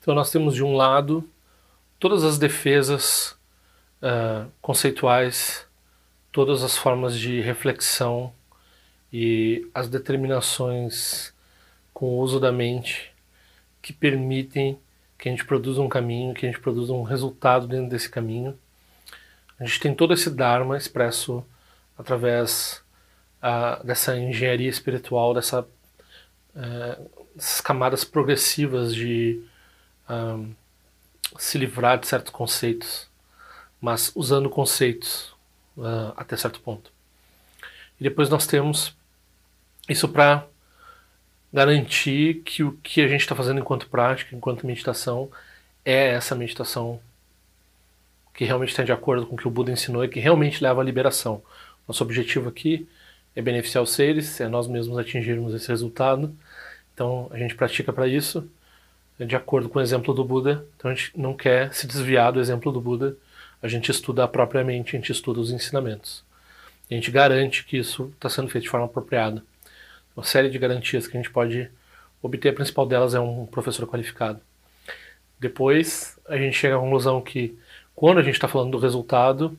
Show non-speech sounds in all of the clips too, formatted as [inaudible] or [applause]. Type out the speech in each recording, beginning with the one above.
Então nós temos de um lado todas as defesas uh, conceituais, todas as formas de reflexão e as determinações com o uso da mente que permitem que a gente produza um caminho, que a gente produza um resultado dentro desse caminho. A gente tem todo esse Dharma expresso através uh, dessa engenharia espiritual, dessa, uh, dessas camadas progressivas de um, se livrar de certos conceitos, mas usando conceitos uh, até certo ponto. E depois nós temos isso para garantir que o que a gente está fazendo enquanto prática, enquanto meditação, é essa meditação que realmente está de acordo com o que o Buda ensinou e que realmente leva à liberação. Nosso objetivo aqui é beneficiar os seres, é nós mesmos atingirmos esse resultado. Então a gente pratica para isso, de acordo com o exemplo do Buda. Então a gente não quer se desviar do exemplo do Buda, a gente estuda propriamente, a gente estuda os ensinamentos. a gente garante que isso está sendo feito de forma apropriada uma série de garantias que a gente pode obter. A principal delas é um professor qualificado. Depois, a gente chega à conclusão que quando a gente está falando do resultado,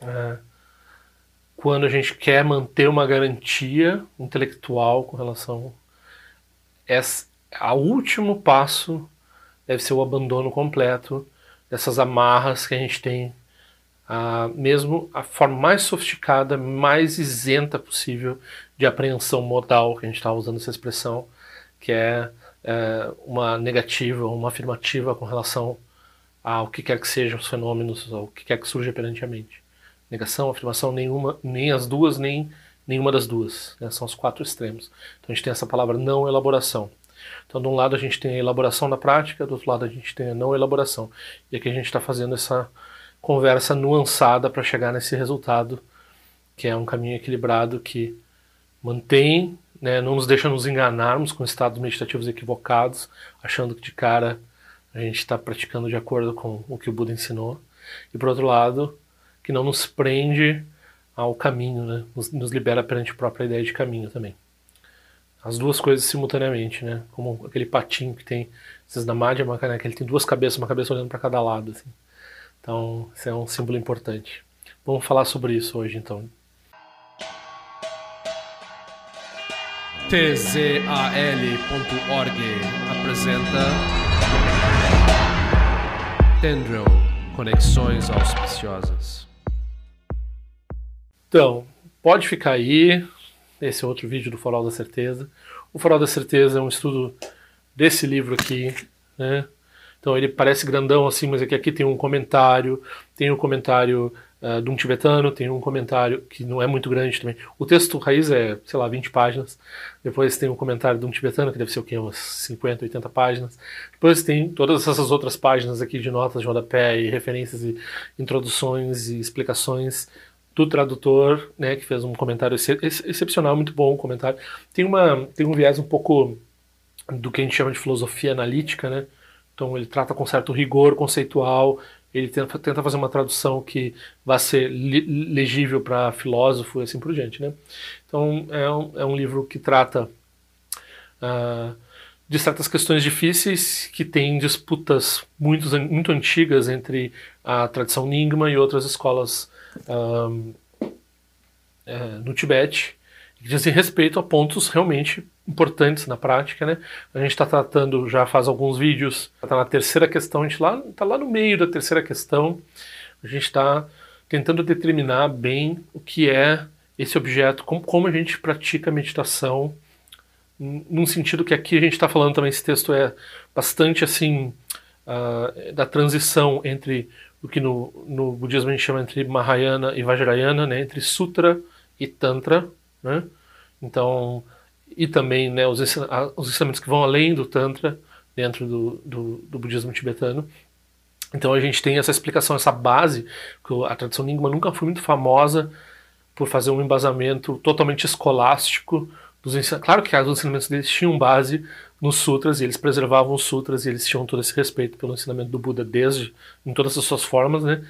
é, quando a gente quer manter uma garantia intelectual com relação a último passo deve ser o abandono completo dessas amarras que a gente tem mesmo a forma mais sofisticada, mais isenta possível de apreensão modal, que a gente está usando essa expressão, que é, é, uma negativa, uma afirmativa com relação ao que quer que sejam os fenômenos, ao que quer que surja perante a mente. Negação, afirmação, nenhuma, nem as duas, nem nenhuma das duas. Né? São os quatro extremos. Então a gente tem essa palavra não elaboração. Então, de um lado a gente tem a elaboração na prática, do outro lado a gente tem a não elaboração. E aqui a gente está fazendo essa conversa nuançada para chegar nesse resultado, que é um caminho equilibrado que mantém, né, não nos deixa nos enganarmos com estados meditativos equivocados, achando que de cara a gente está praticando de acordo com o que o Buda ensinou, e por outro lado, que não nos prende ao caminho, né, nos, nos libera perante a própria ideia de caminho também. As duas coisas simultaneamente, né? Como aquele patinho que tem, esses da Madhya né, que ele tem duas cabeças, uma cabeça olhando para cada lado, assim. Então, isso é um símbolo importante. Vamos falar sobre isso hoje, então. tzal.org apresenta Tendril Conexões Auspiciosas. Então, pode ficar aí. Esse é outro vídeo do Farol da Certeza. O Farol da Certeza é um estudo desse livro aqui, né? Então ele parece grandão assim, mas aqui, aqui tem um comentário, tem um comentário uh, de um tibetano, tem um comentário que não é muito grande também. O texto raiz é, sei lá, 20 páginas. Depois tem um comentário de um tibetano, que deve ser o quê? Umas 50, 80 páginas. Depois tem todas essas outras páginas aqui de notas de rodapé e referências e introduções e explicações do tradutor, né, que fez um comentário ex excepcional, muito bom o comentário. Tem, uma, tem um viés um pouco do que a gente chama de filosofia analítica, né? Então ele trata com certo rigor conceitual, ele tenta, tenta fazer uma tradução que vá ser legível para filósofo e assim por diante. Né? Então é um, é um livro que trata uh, de certas questões difíceis, que tem disputas muito, muito antigas entre a tradição Nyingma e outras escolas uh, uh, no Tibete, que dizem respeito a pontos realmente importantes na prática, né? A gente está tratando, já faz alguns vídeos, está na terceira questão, a gente lá está lá no meio da terceira questão, a gente está tentando determinar bem o que é esse objeto, como, como a gente pratica a meditação, num sentido que aqui a gente está falando também, esse texto é bastante assim, uh, da transição entre o que no, no budismo a gente chama entre Mahayana e Vajrayana, né? entre Sutra e Tantra, né? Então, e também né, os, os ensinamentos que vão além do Tantra, dentro do, do, do, budismo tibetano. Então a gente tem essa explicação, essa base, que a tradição Nyingma nunca foi muito famosa por fazer um embasamento totalmente escolástico dos. Claro que os ensinamentos deles tinham base nos sutras, e eles preservavam os sutras, e eles tinham todo esse respeito pelo ensinamento do Buda desde, em todas as suas formas, né?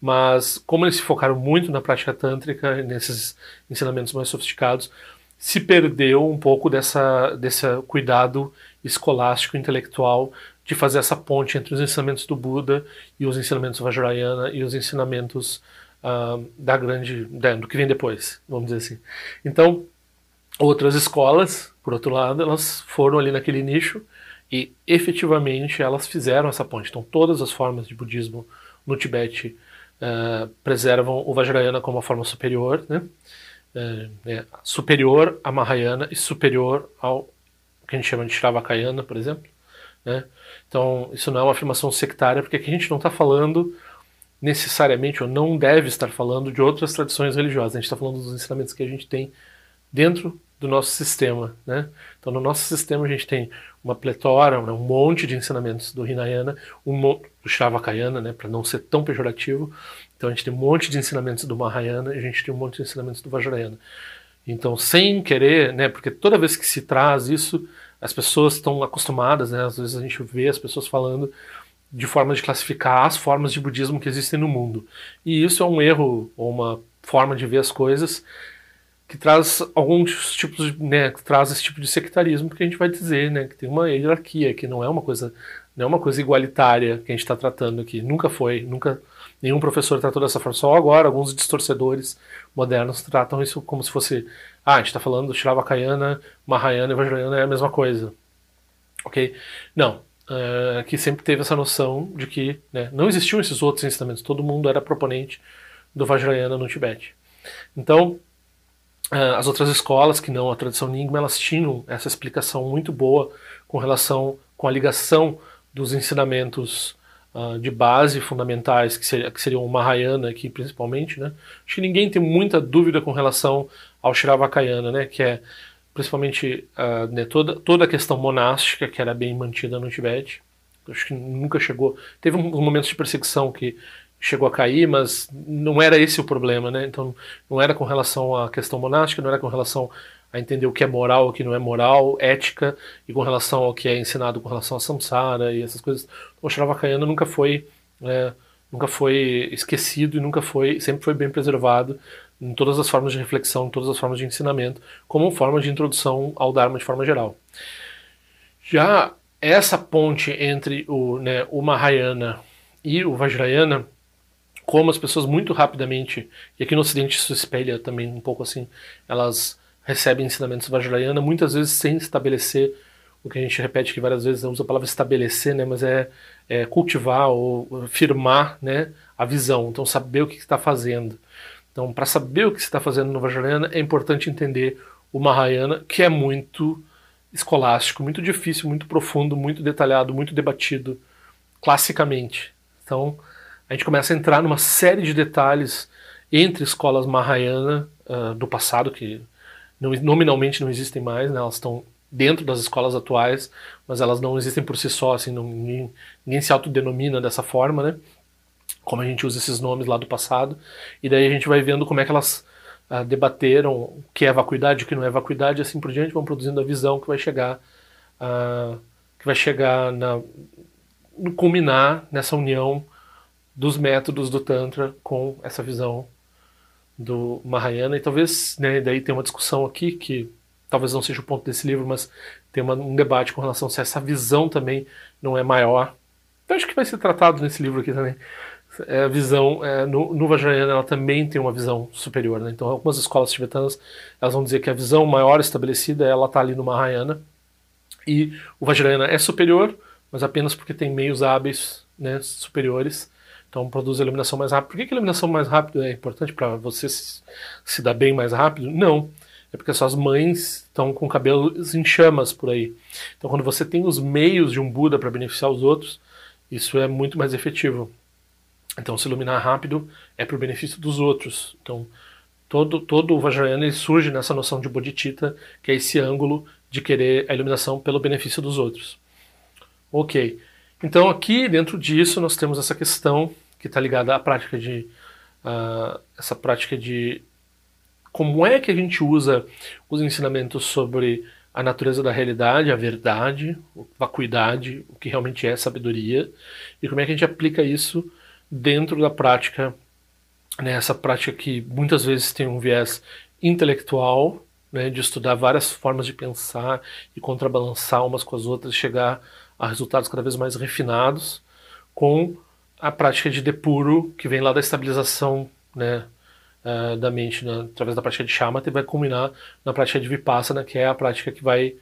Mas como eles se focaram muito na prática tântrica, nesses ensinamentos mais sofisticados, se perdeu um pouco dessa, desse cuidado escolástico, intelectual, de fazer essa ponte entre os ensinamentos do Buda e os ensinamentos Vajrayana e os ensinamentos uh, da grande, do que vem depois, vamos dizer assim. Então, outras escolas, por outro lado, elas foram ali naquele nicho e efetivamente elas fizeram essa ponte. Então, todas as formas de budismo no Tibete uh, preservam o Vajrayana como uma forma superior, né? Uh, é, superior a Mahayana e superior ao que a gente chama de Shravakayana, por exemplo. Né? Então, isso não é uma afirmação sectária, porque aqui a gente não está falando necessariamente, ou não deve estar falando de outras tradições religiosas. A gente está falando dos ensinamentos que a gente tem dentro do nosso sistema. Né? Então, no nosso sistema, a gente tem uma pletora, né, um monte de ensinamentos do Hinayana, um do Shavakayana, né, para não ser tão pejorativo. Então, a gente tem um monte de ensinamentos do Mahayana e a gente tem um monte de ensinamentos do Vajrayana. Então, sem querer, né, porque toda vez que se traz isso, as pessoas estão acostumadas, né, às vezes a gente vê as pessoas falando de forma de classificar as formas de budismo que existem no mundo. E isso é um erro ou uma forma de ver as coisas que traz alguns tipos de, né, que traz esse tipo de sectarismo, porque a gente vai dizer, né, que tem uma hierarquia, que não é uma coisa, não é uma coisa igualitária que a gente está tratando aqui, nunca foi, nunca nenhum professor tratou dessa forma, só agora alguns distorcedores modernos tratam isso como se fosse, ah, a gente está falando do Shravakayana, Mahayana e Vajrayana é a mesma coisa, ok? Não, uh, que sempre teve essa noção de que né, não existiam esses outros ensinamentos, todo mundo era proponente do Vajrayana no Tibete. Então, as outras escolas, que não a tradição Nyingma, elas tinham essa explicação muito boa com relação com a ligação dos ensinamentos uh, de base fundamentais, que, seria, que seriam o Mahayana aqui principalmente, né? Acho que ninguém tem muita dúvida com relação ao Shravakayana, né? Que é principalmente uh, né, toda, toda a questão monástica que era bem mantida no Tibete. Acho que nunca chegou. Teve uns momentos de perseguição que chegou a cair, mas não era esse o problema, né? Então não era com relação à questão monástica, não era com relação a entender o que é moral, o que não é moral, ética, e com relação ao que é ensinado com relação a samsara e essas coisas. O Shravakayana nunca foi, é, nunca foi esquecido e nunca foi, sempre foi bem preservado em todas as formas de reflexão, em todas as formas de ensinamento, como forma de introdução ao Dharma de forma geral. Já essa ponte entre o, né, o Mahayana e o Vajrayana, como as pessoas muito rapidamente, e aqui no Ocidente isso espelha também um pouco assim, elas recebem ensinamentos Vajrayana, muitas vezes sem estabelecer o que a gente repete aqui várias vezes, usa a palavra estabelecer, né, mas é, é cultivar ou firmar né, a visão, então saber o que está fazendo. Então, para saber o que está fazendo no Vajrayana, é importante entender o Mahayana, que é muito escolástico, muito difícil, muito profundo, muito detalhado, muito debatido classicamente. Então, a gente começa a entrar numa série de detalhes entre escolas Mahayana uh, do passado, que não, nominalmente não existem mais, né? elas estão dentro das escolas atuais, mas elas não existem por si só, assim, não, ninguém, ninguém se autodenomina dessa forma, né? como a gente usa esses nomes lá do passado, e daí a gente vai vendo como é que elas uh, debateram o que é vacuidade, o que não é vacuidade, e assim por diante, vão produzindo a visão que vai chegar, uh, que vai chegar na, no culminar nessa união dos métodos do Tantra com essa visão do Mahayana, e talvez, né, daí tem uma discussão aqui que talvez não seja o ponto desse livro, mas tem uma, um debate com relação se essa visão também não é maior. Então acho que vai ser tratado nesse livro aqui também é, a visão é, no, no Vajrayana ela também tem uma visão superior. Né? Então algumas escolas tibetanas elas vão dizer que a visão maior estabelecida ela está ali no Mahayana e o Vajrayana é superior, mas apenas porque tem meios hábeis né, superiores. Então produz a iluminação mais rápida. Por que, que a iluminação mais rápida é importante para você se, se dar bem mais rápido? Não. É porque suas mães estão com cabelos em chamas por aí. Então, quando você tem os meios de um Buda para beneficiar os outros, isso é muito mais efetivo. Então, se iluminar rápido é para o benefício dos outros. Então, todo, todo o Vajrayana surge nessa noção de bodhicitta, que é esse ângulo de querer a iluminação pelo benefício dos outros. Ok. Então, aqui dentro disso, nós temos essa questão que está ligada à prática de. Uh, essa prática de como é que a gente usa os ensinamentos sobre a natureza da realidade, a verdade, a vacuidade, o que realmente é sabedoria, e como é que a gente aplica isso dentro da prática, né, essa prática que muitas vezes tem um viés intelectual, né, de estudar várias formas de pensar e contrabalançar umas com as outras, chegar a resultados cada vez mais refinados, com a prática de depuro, que vem lá da estabilização né, uh, da mente né, através da prática de shamatha e vai culminar na prática de vipassana, que é a prática que vai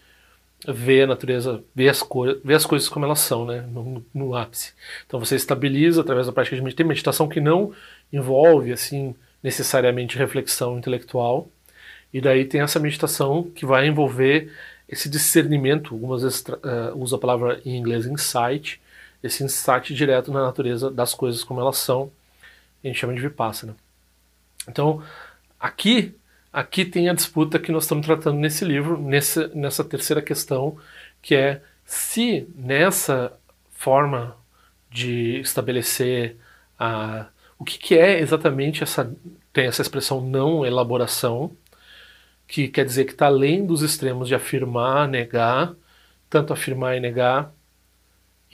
ver a natureza, ver as, ver as coisas como elas são, né, no, no, ápice. Então você estabiliza através da prática de meditação, meditação que não envolve assim necessariamente reflexão intelectual, e daí tem essa meditação que vai envolver esse discernimento, algumas vezes uh, usa a palavra em inglês insight, esse insight direto na natureza das coisas como elas são, a gente chama de vipassana. Então, aqui aqui tem a disputa que nós estamos tratando nesse livro, nessa, nessa terceira questão, que é se nessa forma de estabelecer a, o que, que é exatamente essa tem essa expressão não elaboração, que quer dizer que está além dos extremos de afirmar, negar, tanto afirmar e negar,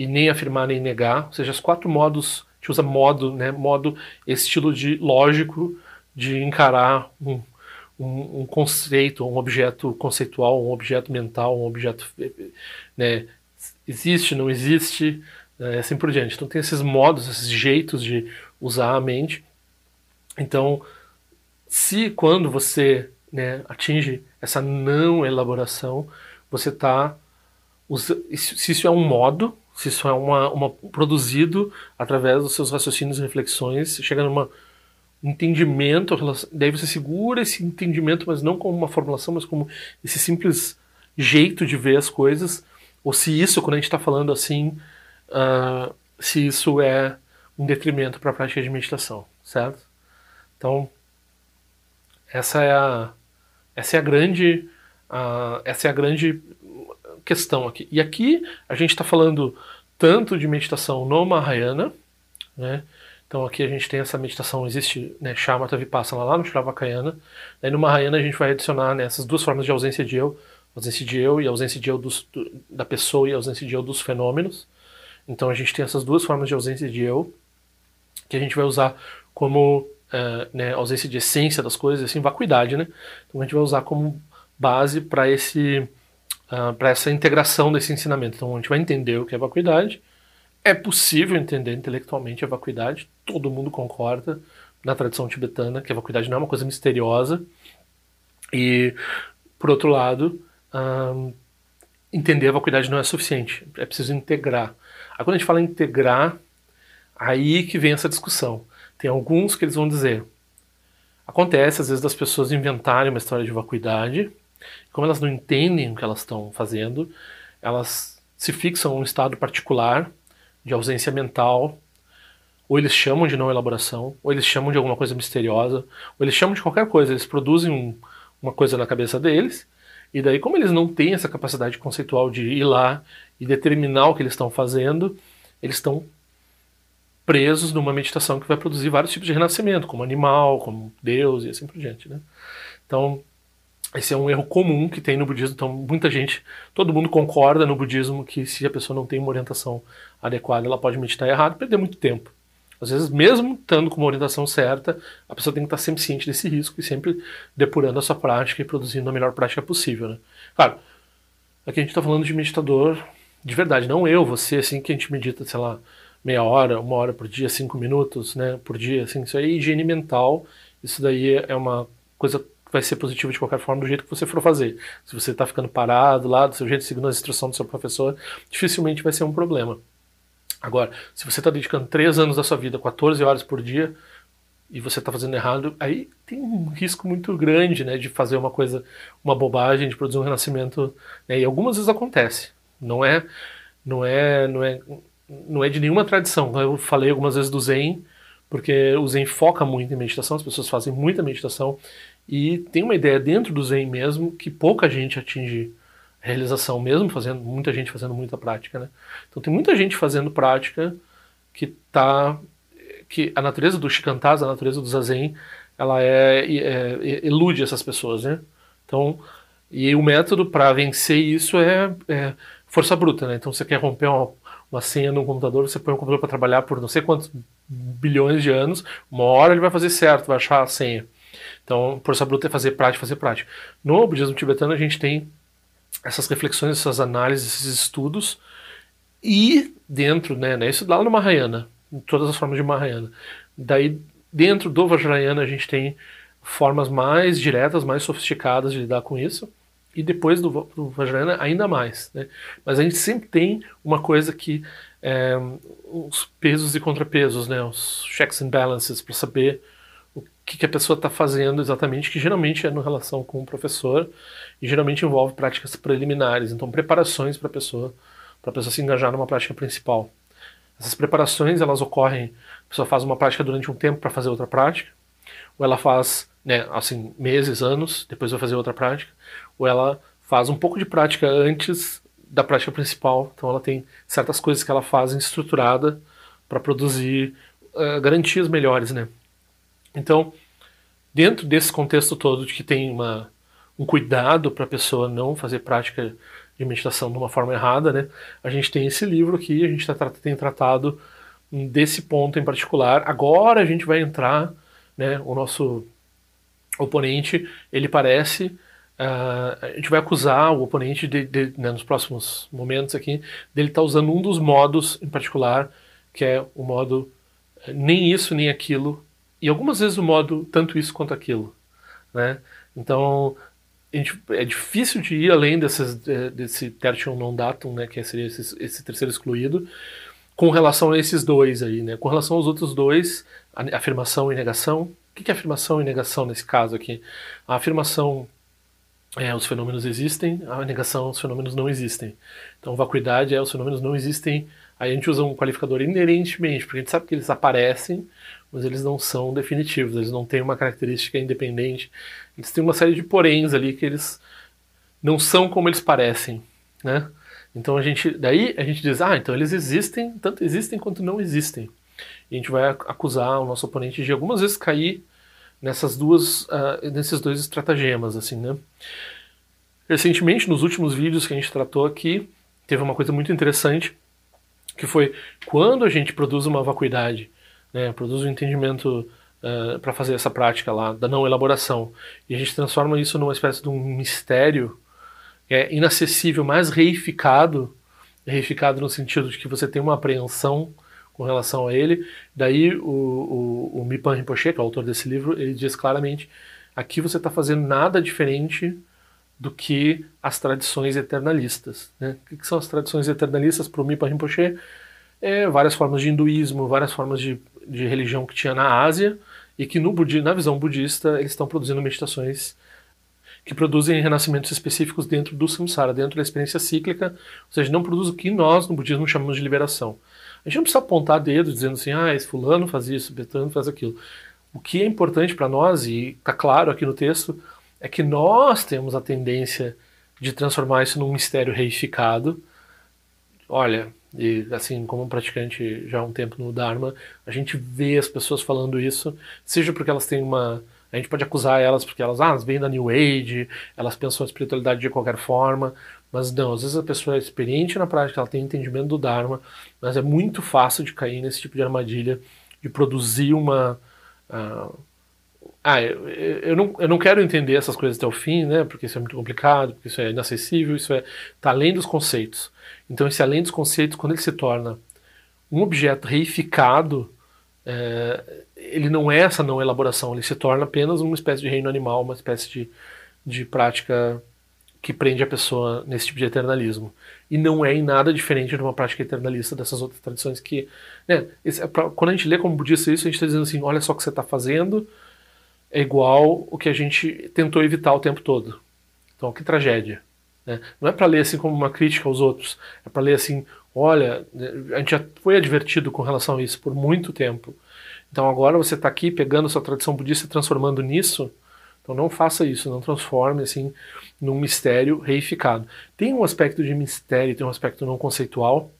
e nem afirmar nem negar, ou seja, os quatro modos, a gente usa modo, né, modo, estilo de lógico de encarar um, um, um conceito, um objeto conceitual, um objeto mental, um objeto, né, existe, não existe, né, assim por diante. Então tem esses modos, esses jeitos de usar a mente. Então, se quando você né, atinge essa não elaboração, você está se isso é um modo, se isso é uma, uma produzido através dos seus raciocínios e reflexões, chega num entendimento, daí você segura esse entendimento, mas não como uma formulação, mas como esse simples jeito de ver as coisas, ou se isso, quando a gente está falando assim, uh, se isso é um detrimento para a prática de meditação, certo? Então, essa é a essa é a grande, uh, essa é a grande questão aqui. E aqui a gente está falando tanto de meditação no Mahayana, né? Então aqui a gente tem essa meditação, existe né, Shamatha Vipassana lá no Shravakayana. Aí no Mahayana a gente vai adicionar né, essas duas formas de ausência de eu, ausência de eu e ausência de eu dos, do, da pessoa e ausência de eu dos fenômenos. Então a gente tem essas duas formas de ausência de eu que a gente vai usar como uh, né, ausência de essência das coisas, assim, vacuidade, né? Então a gente vai usar como base para esse uh, ah, para essa integração desse ensinamento. Então a gente vai entender o que é vacuidade. É possível entender intelectualmente a vacuidade, todo mundo concorda na tradição tibetana que a vacuidade não é uma coisa misteriosa. E, por outro lado, uh, entender a vacuidade não é suficiente, é preciso integrar. Aí quando a gente fala integrar, aí que vem essa discussão. Tem alguns que eles vão dizer. Acontece às vezes das pessoas inventarem uma história de vacuidade, como elas não entendem o que elas estão fazendo, elas se fixam em um estado particular de ausência mental, ou eles chamam de não elaboração, ou eles chamam de alguma coisa misteriosa, ou eles chamam de qualquer coisa, eles produzem um, uma coisa na cabeça deles, e daí, como eles não têm essa capacidade conceitual de ir lá e determinar o que eles estão fazendo, eles estão presos numa meditação que vai produzir vários tipos de renascimento, como animal, como Deus e assim por diante. Né? Então, esse é um erro comum que tem no budismo. Então, muita gente, todo mundo concorda no budismo que se a pessoa não tem uma orientação adequada, ela pode meditar errado e perder muito tempo. Às vezes, mesmo estando com uma orientação certa, a pessoa tem que estar sempre ciente desse risco e sempre depurando a sua prática e produzindo a melhor prática possível. Né? Claro, aqui a gente está falando de meditador de verdade, não eu, você, assim, que a gente medita, sei lá, meia hora, uma hora por dia, cinco minutos né, por dia, assim, isso aí é higiene mental, isso daí é uma coisa vai ser positiva de qualquer forma do jeito que você for fazer. Se você está ficando parado lá, do seu jeito, seguindo as instruções do seu professor, dificilmente vai ser um problema. Agora, se você está dedicando três anos da sua vida, 14 horas por dia, e você está fazendo errado, aí tem um risco muito grande, né, de fazer uma coisa, uma bobagem, de produzir um renascimento, né, e algumas vezes acontece. Não é, não é, não é não é de nenhuma tradição. Eu falei algumas vezes do Zen, porque o Zen foca muito em meditação, as pessoas fazem muita meditação, e tem uma ideia dentro do Zen mesmo que pouca gente atinge realização, mesmo fazendo, muita gente fazendo muita prática, né? Então tem muita gente fazendo prática que tá que a natureza do shikantaza, a natureza do zazen, ela é, é, é, elude essas pessoas, né? Então, e o método para vencer isso é, é, força bruta, né? Então você quer romper uma uma senha no computador, você põe um computador para trabalhar por não sei quantos bilhões de anos, uma hora ele vai fazer certo, vai achar a senha. Então, força bruta é fazer prática, fazer prática. No budismo tibetano a gente tem essas reflexões, essas análises, esses estudos E dentro, né, né isso lá no Mahayana, em todas as formas de Mahayana. Daí, dentro do Vajrayana, a gente tem formas mais diretas, mais sofisticadas de lidar com isso. E depois do, do Vajrayana, ainda mais. Né? Mas a gente sempre tem uma coisa que. É, os pesos e contrapesos, né? os checks and balances, para saber que, que a pessoa está fazendo exatamente, que geralmente é no relação com o professor e geralmente envolve práticas preliminares, então preparações para a pessoa, para a pessoa se engajar numa prática principal. Essas preparações elas ocorrem, a pessoa faz uma prática durante um tempo para fazer outra prática, ou ela faz, né, assim, meses, anos, depois vai fazer outra prática, ou ela faz um pouco de prática antes da prática principal, então ela tem certas coisas que ela faz estruturada para produzir uh, garantias melhores, né? Então, dentro desse contexto todo de que tem uma, um cuidado para a pessoa não fazer prática de meditação de uma forma errada, né? A gente tem esse livro aqui, a gente tá, tem tratado desse ponto em particular. Agora a gente vai entrar, né? O nosso oponente, ele parece uh, a gente vai acusar o oponente de, de né, nos próximos momentos aqui dele estar tá usando um dos modos em particular, que é o modo eh, nem isso nem aquilo, e algumas vezes o modo tanto isso quanto aquilo, né? Então gente, é difícil de ir além desses, desse tertium non datum, né, que seria esse, esse, terceiro excluído, com relação a esses dois aí, né? Com relação aos outros dois, afirmação e negação. O que é afirmação e negação nesse caso aqui? A afirmação é os fenômenos existem, a negação os fenômenos não existem. Então, vacuidade é os fenômenos não existem. Aí a gente usa um qualificador inerentemente, porque a gente sabe que eles aparecem, mas eles não são definitivos, eles não têm uma característica independente. Eles têm uma série de poréns ali que eles não são como eles parecem, né? Então a gente, daí a gente diz, ah, então eles existem, tanto existem quanto não existem. E a gente vai acusar o nosso oponente de algumas vezes cair nessas duas, uh, nesses dois estratagemas, assim, né? Recentemente, nos últimos vídeos que a gente tratou aqui, teve uma coisa muito interessante, que foi quando a gente produz uma vacuidade né, produz um entendimento uh, eh, para fazer essa prática lá da não elaboração e a gente transforma isso numa espécie de um mistério é inacessível, mas reificado, reificado no sentido de que você tem uma apreensão com relação a ele. Daí o, o, o Mipan Rinpoche, que é o autor desse livro, ele diz claramente: aqui você está fazendo nada diferente do que as tradições eternalistas. Né? O que são as tradições eternalistas para o Mipan Rinpoche? É, várias formas de hinduísmo, várias formas de de religião que tinha na Ásia e que no na visão budista eles estão produzindo meditações que produzem renascimentos específicos dentro do samsara, dentro da experiência cíclica, ou seja, não produz o que nós no budismo chamamos de liberação. A gente não precisa apontar dedo dizendo assim, ah, esse fulano faz isso, Betano faz aquilo. O que é importante para nós, e está claro aqui no texto, é que nós temos a tendência de transformar isso num mistério reificado. Olha, e assim, como um praticante já há um tempo no Dharma, a gente vê as pessoas falando isso, seja porque elas têm uma. A gente pode acusar elas porque elas, ah, elas vêm da New Age, elas pensam a espiritualidade de qualquer forma, mas não, às vezes a pessoa é experiente na prática, ela tem entendimento do Dharma, mas é muito fácil de cair nesse tipo de armadilha, de produzir uma. Uh, ah, eu, eu, não, eu não quero entender essas coisas até o fim, né? Porque isso é muito complicado, porque isso é inacessível, isso é tá além dos conceitos. Então, esse além dos conceitos, quando ele se torna um objeto reificado, é, ele não é essa não elaboração, ele se torna apenas uma espécie de reino animal, uma espécie de, de prática que prende a pessoa nesse tipo de eternalismo. E não é em nada diferente de uma prática eternalista dessas outras tradições que. Né, esse, é pra, quando a gente lê como budista isso, a gente está dizendo assim: olha só o que você está fazendo, é igual o que a gente tentou evitar o tempo todo. Então, que tragédia. Né? Não é para ler assim como uma crítica aos outros, é para ler assim: olha, a gente já foi advertido com relação a isso por muito tempo. Então agora você está aqui pegando sua tradição budista e transformando nisso. Então não faça isso, não transforme assim num mistério reificado. Tem um aspecto de mistério, tem um aspecto não conceitual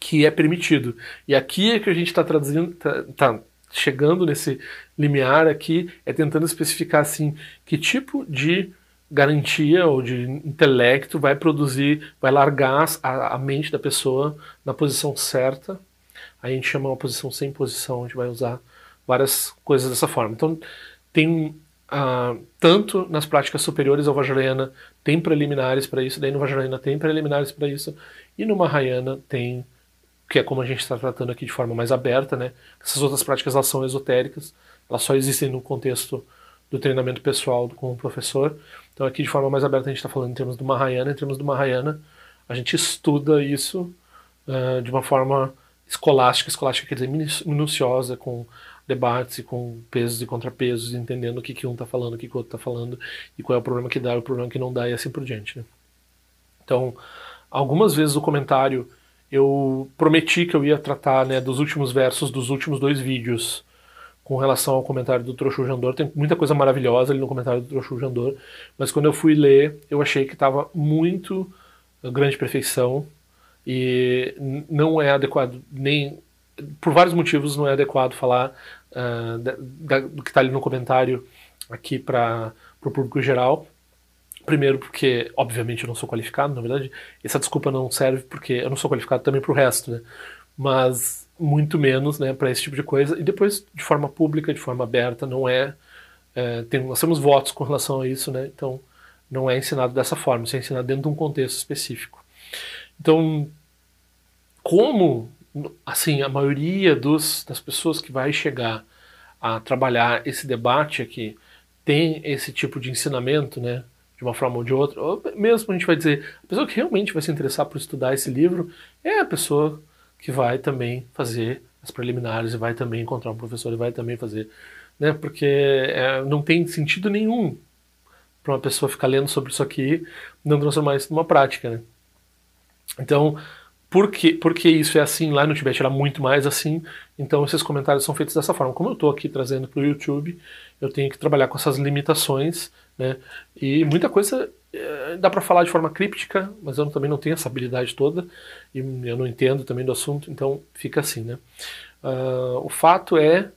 que é permitido. E aqui é que a gente está traduzindo, tá, tá chegando nesse limiar aqui, é tentando especificar assim que tipo de garantia ou de intelecto vai produzir, vai largar a, a, mente da pessoa na posição certa. A gente chama uma posição sem posição, a gente vai usar várias coisas dessa forma. Então, tem uh, tanto nas práticas superiores ao Vajrayana, tem preliminares para isso, daí no Vajrayana tem preliminares para isso, E no Mahayana tem, que é como a gente está tratando aqui de forma mais aberta, né? Essas outras práticas elas são esotéricas, elas só existem no contexto do treinamento pessoal com o professor. Então aqui de forma mais aberta a gente está falando em termos do Mahayana. Em termos do Mahayana, a gente estuda isso uh, de uma forma escolástica, escolástica quer dizer minuciosa, com debates e com pesos e contrapesos, entendendo o que, que um está falando, o que, que o outro está falando, e qual é o problema que dá e o problema que não dá, e assim por diante. Né? Então, algumas vezes o comentário eu prometi que eu ia tratar né, dos últimos versos dos últimos dois vídeos com relação ao comentário do Trochu Jandor. Tem muita coisa maravilhosa ali no comentário do Trochu Jandor, mas quando eu fui ler, eu achei que estava muito grande perfeição e não é adequado nem por vários motivos não é adequado falar uh, da, da, do que está ali no comentário aqui para o público geral. Primeiro porque, obviamente, eu não sou qualificado, na verdade, essa desculpa não serve porque eu não sou qualificado também para o resto, né? Mas muito menos né, para esse tipo de coisa. E depois, de forma pública, de forma aberta, não é... é tem, nós temos votos com relação a isso, né? Então, não é ensinado dessa forma, isso é ensinado dentro de um contexto específico. Então, como assim, a maioria dos, das pessoas que vai chegar a trabalhar esse debate aqui tem esse tipo de ensinamento, né, de uma forma ou de outra, ou mesmo a gente vai dizer, a pessoa que realmente vai se interessar por estudar esse livro é a pessoa que vai também fazer as preliminares e vai também encontrar um professor e vai também fazer, né, porque é, não tem sentido nenhum para uma pessoa ficar lendo sobre isso aqui não transformar isso numa prática, né. Então, por que, porque isso é assim lá no Tibete era muito mais assim, então esses comentários são feitos dessa forma. Como eu estou aqui trazendo para o YouTube, eu tenho que trabalhar com essas limitações, né? E muita coisa dá para falar de forma críptica, mas eu também não tenho essa habilidade toda e eu não entendo também do assunto, então fica assim, né? Uh, o fato é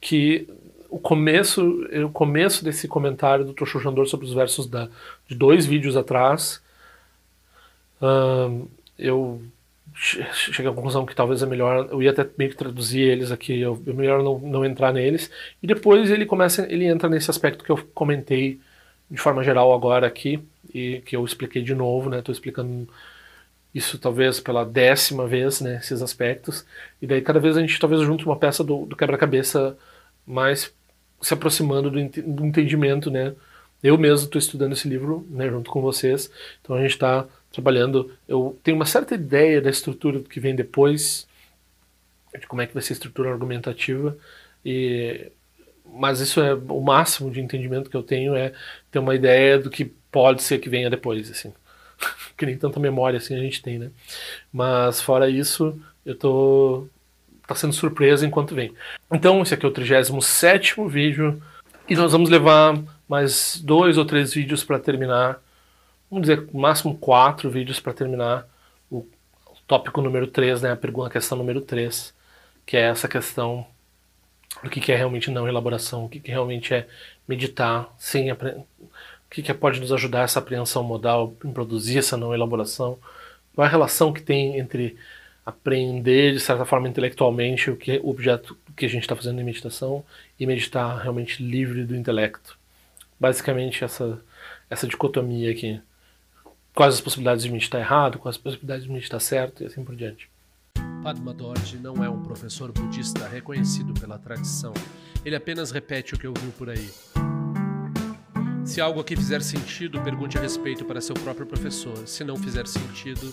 que o começo, o começo desse comentário do Tosho Jandor sobre os versos da, de dois vídeos atrás, uh, eu cheguei à conclusão que talvez é melhor, eu ia até meio que traduzir eles aqui, eu, é melhor não, não entrar neles. E depois ele começa, ele entra nesse aspecto que eu comentei de forma geral agora aqui e que eu expliquei de novo, né? Estou explicando isso talvez pela décima vez, né? Esses aspectos. E daí cada vez a gente talvez junte uma peça do, do quebra-cabeça mais se aproximando do, do entendimento, né? Eu mesmo estou estudando esse livro, né? Junto com vocês. Então a gente está trabalhando. Eu tenho uma certa ideia da estrutura que vem depois, de como é que vai ser a estrutura argumentativa, e, mas isso é o máximo de entendimento que eu tenho é ter uma ideia do que pode ser que venha depois, assim. [laughs] que nem tanta memória assim a gente tem, né? Mas fora isso, eu tô tá sendo surpresa enquanto vem. Então, esse aqui é o 37 vídeo e nós vamos levar mais dois ou três vídeos para terminar vamos dizer, no máximo quatro vídeos para terminar o, tópico número 3, né, a pergunta, a questão número 3, que é essa questão do que, que é realmente não elaboração, o que, que realmente é meditar sem o que, que pode nos ajudar essa apreensão modal em produzir essa não elaboração, qual é a relação que tem entre aprender de certa forma intelectualmente o que o objeto que a gente está fazendo em meditação e meditar realmente livre do intelecto. Basicamente essa essa dicotomia aqui quais as possibilidades de mim estar errado, quais as possibilidades de mim estar certo e assim por diante. Padma Dorje não é um professor budista reconhecido pela tradição. Ele apenas repete o que ouviu por aí. Se algo aqui fizer sentido, pergunte a respeito para seu próprio professor. Se não fizer sentido,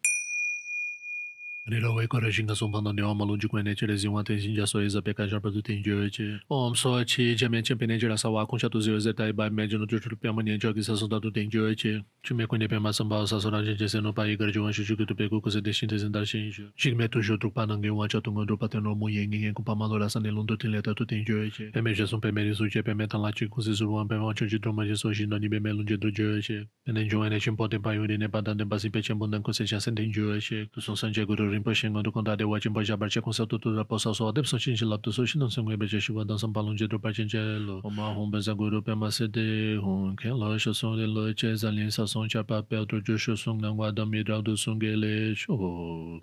Nirila wai kora shinga sompa na niwa malunji kwa neche le zingwa ten shinja so eza peka jarpa tu ten jio eche. Om so chi jamia chen pe neche la sa wakun sha tu zio eze tai bai me jino chuchul piyama nian jio ki sa sonda tu ten jio eche. Chu me kwenye pema samba sa sora jen jese no pa igar jio wan shuchu kutu peku kuse deshin te zindar shin jio. Shik me tu jio trukpa nange wan cha tunga drupa ten romu yengi ngen kumpa malo la san nilun tu ten leta tu ten jio eche. Peme jesun peme risu che peme tan la chi kuse surwan peme wan chonji droma jeso shin doni peme lunje dru jio eche. Penen jio ene chin po ten pa yuri ne pa tan ten pa si pe chen bundan kuse chasen ten jio eche. Tu son san che guru rinpoche ngondu kondade wachin pa jabar che konsa tutu ra posa so adep so chin chi laptu so shinan sem ngwebe che shiwa dan sam palung je dro parchen che lo. Mm. Oma hon ben za guru pe ma se de hon ken lo sho song de lo che za lin sa song cha pa pe dro jo sho song nang wa dam mi ra du song ge le sho.